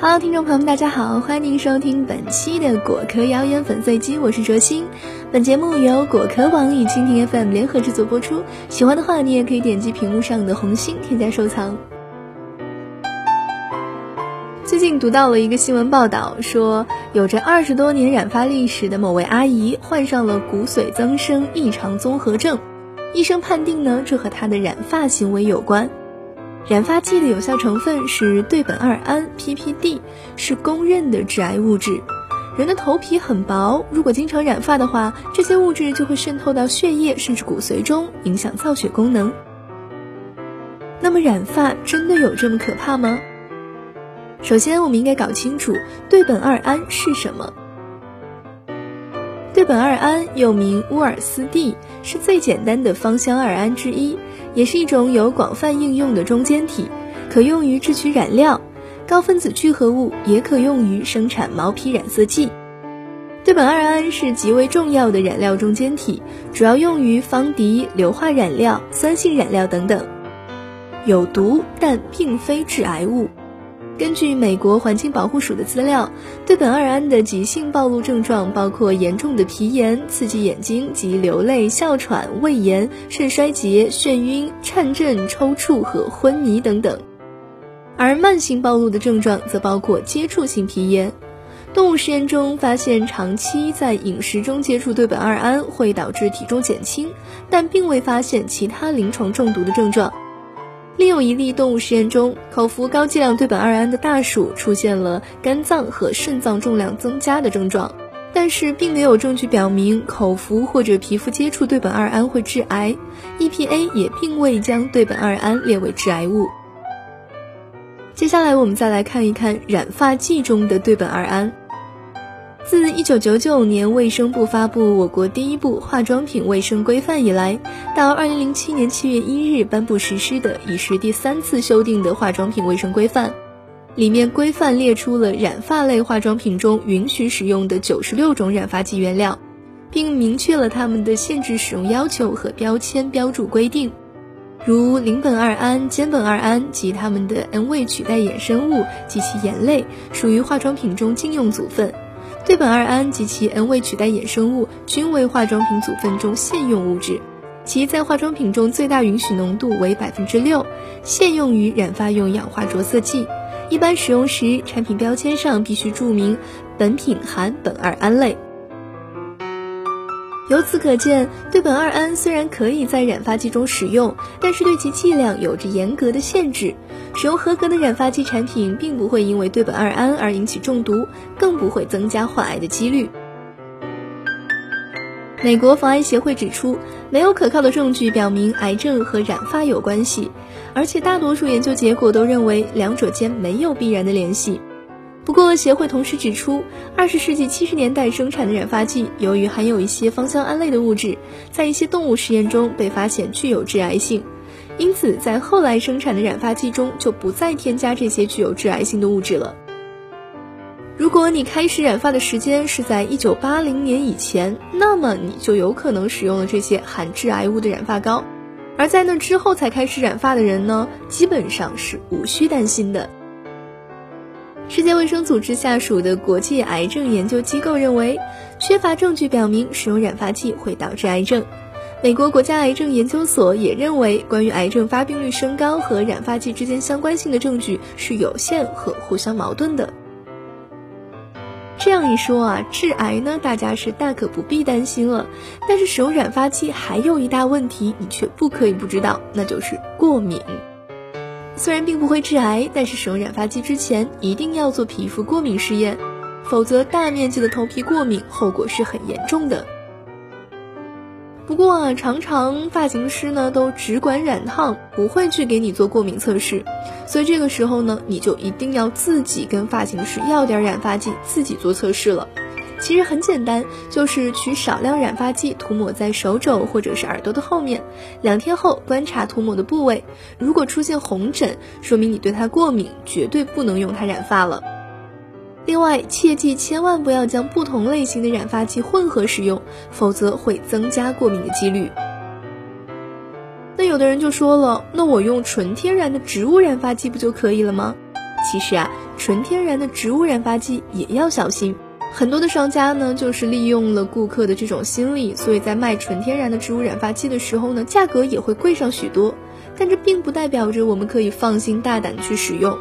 好听众朋友们，大家好，欢迎您收听本期的果壳谣言粉碎机，我是卓心。本节目由果壳网与蜻蜓 FM 联合制作播出。喜欢的话，你也可以点击屏幕上的红心添加收藏。最近读到了一个新闻报道，说有着二十多年染发历史的某位阿姨患上了骨髓增生异常综合症，医生判定呢，这和她的染发行为有关。染发剂的有效成分是对苯二胺 （PPD），是公认的致癌物质。人的头皮很薄，如果经常染发的话，这些物质就会渗透到血液甚至骨髓中，影响造血功能。那么，染发真的有这么可怕吗？首先，我们应该搞清楚对苯二胺是什么。对苯二胺又名乌尔斯蒂，是最简单的芳香二胺之一，也是一种有广泛应用的中间体，可用于制取染料。高分子聚合物也可用于生产毛皮染色剂。对苯二胺是极为重要的染料中间体，主要用于方涤、硫化染料、酸性染料等等。有毒，但并非致癌物。根据美国环境保护署的资料，对苯二胺的急性暴露症状包括严重的皮炎、刺激眼睛及流泪、哮喘、胃炎、肾衰竭、眩晕、颤震、抽搐和昏迷等等；而慢性暴露的症状则包括接触性皮炎。动物实验中发现，长期在饮食中接触对苯二胺会导致体重减轻，但并未发现其他临床中毒的症状。另有一例动物实验中，口服高剂量对苯二胺的大鼠出现了肝脏和肾脏重量增加的症状，但是并没有证据表明口服或者皮肤接触对苯二胺会致癌。EPA 也并未将对苯二胺列为致癌物。接下来我们再来看一看染发剂中的对苯二胺。自一九九九年卫生部发布我国第一部化妆品卫生规范以来，到二零零七年七月一日颁布实施的已是第三次修订的化妆品卫生规范，里面规范列出了染发类化妆品中允许使用的九十六种染发剂原料，并明确了它们的限制使用要求和标签标注规定，如邻苯二胺、间苯二胺及它们的 N 位取代衍生物及其盐类，属于化妆品中禁用组分。对苯二胺及其 N 位取代衍生物均为化妆品组分中现用物质，其在化妆品中最大允许浓度为百分之六，现用于染发用氧化着色剂。一般使用时，产品标签上必须注明本品含苯二胺类。由此可见，对苯二胺虽然可以在染发剂中使用，但是对其剂量有着严格的限制。使用合格的染发剂产品，并不会因为对苯二胺而引起中毒，更不会增加患癌的几率。美国防癌协会指出，没有可靠的证据表明癌症和染发有关系，而且大多数研究结果都认为两者间没有必然的联系。不过，协会同时指出，二十世纪七十年代生产的染发剂，由于含有一些芳香胺类的物质，在一些动物实验中被发现具有致癌性，因此在后来生产的染发剂中就不再添加这些具有致癌性的物质了。如果你开始染发的时间是在一九八零年以前，那么你就有可能使用了这些含致癌物的染发膏；而在那之后才开始染发的人呢，基本上是无需担心的。世界卫生组织下属的国际癌症研究机构认为，缺乏证据表明使用染发剂会导致癌症。美国国家癌症研究所也认为，关于癌症发病率升高和染发剂之间相关性的证据是有限和互相矛盾的。这样一说啊，致癌呢，大家是大可不必担心了。但是使用染发剂还有一大问题，你却不可以不知道，那就是过敏。虽然并不会致癌，但是使用染发剂之前一定要做皮肤过敏试验，否则大面积的头皮过敏后果是很严重的。不过啊，常常发型师呢都只管染烫，不会去给你做过敏测试，所以这个时候呢，你就一定要自己跟发型师要点染发剂，自己做测试了。其实很简单，就是取少量染发剂涂抹在手肘或者是耳朵的后面，两天后观察涂抹的部位，如果出现红疹，说明你对它过敏，绝对不能用它染发了。另外，切记千万不要将不同类型的染发剂混合使用，否则会增加过敏的几率。那有的人就说了，那我用纯天然的植物染发剂不就可以了吗？其实啊，纯天然的植物染发剂也要小心。很多的商家呢，就是利用了顾客的这种心理，所以在卖纯天然的植物染发剂的时候呢，价格也会贵上许多。但这并不代表着我们可以放心大胆去使用。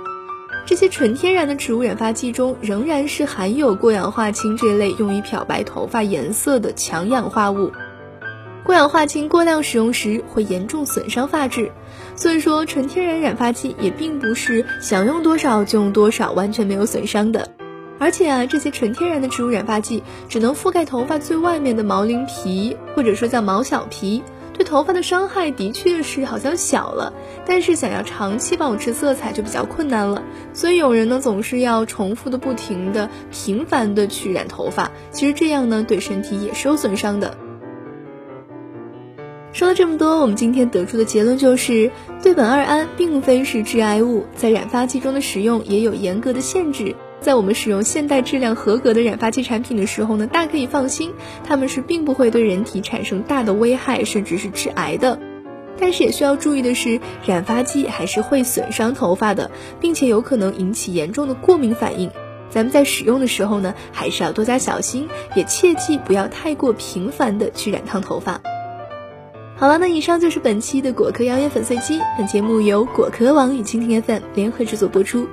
这些纯天然的植物染发剂中，仍然是含有过氧化氢这类用于漂白头发颜色的强氧化物。过氧化氢过量使用时会严重损伤发质，所以说纯天然染发剂也并不是想用多少就用多少，完全没有损伤的。而且啊，这些纯天然的植物染发剂只能覆盖头发最外面的毛鳞皮，或者说叫毛小皮，对头发的伤害的确是好像小了，但是想要长期保持色彩就比较困难了。所以有人呢总是要重复的、不停的、频繁的去染头发，其实这样呢对身体也是有损伤的。说了这么多，我们今天得出的结论就是，对苯二胺并非是致癌物，在染发剂中的使用也有严格的限制。在我们使用现代质量合格的染发剂产品的时候呢，大可以放心，它们是并不会对人体产生大的危害，甚至是致癌的。但是也需要注意的是，染发剂还是会损伤头发的，并且有可能引起严重的过敏反应。咱们在使用的时候呢，还是要多加小心，也切记不要太过频繁的去染烫头发。好了，那以上就是本期的果壳谣言粉碎机。本节目由果壳网与蜻蜓 FM 联合制作播出。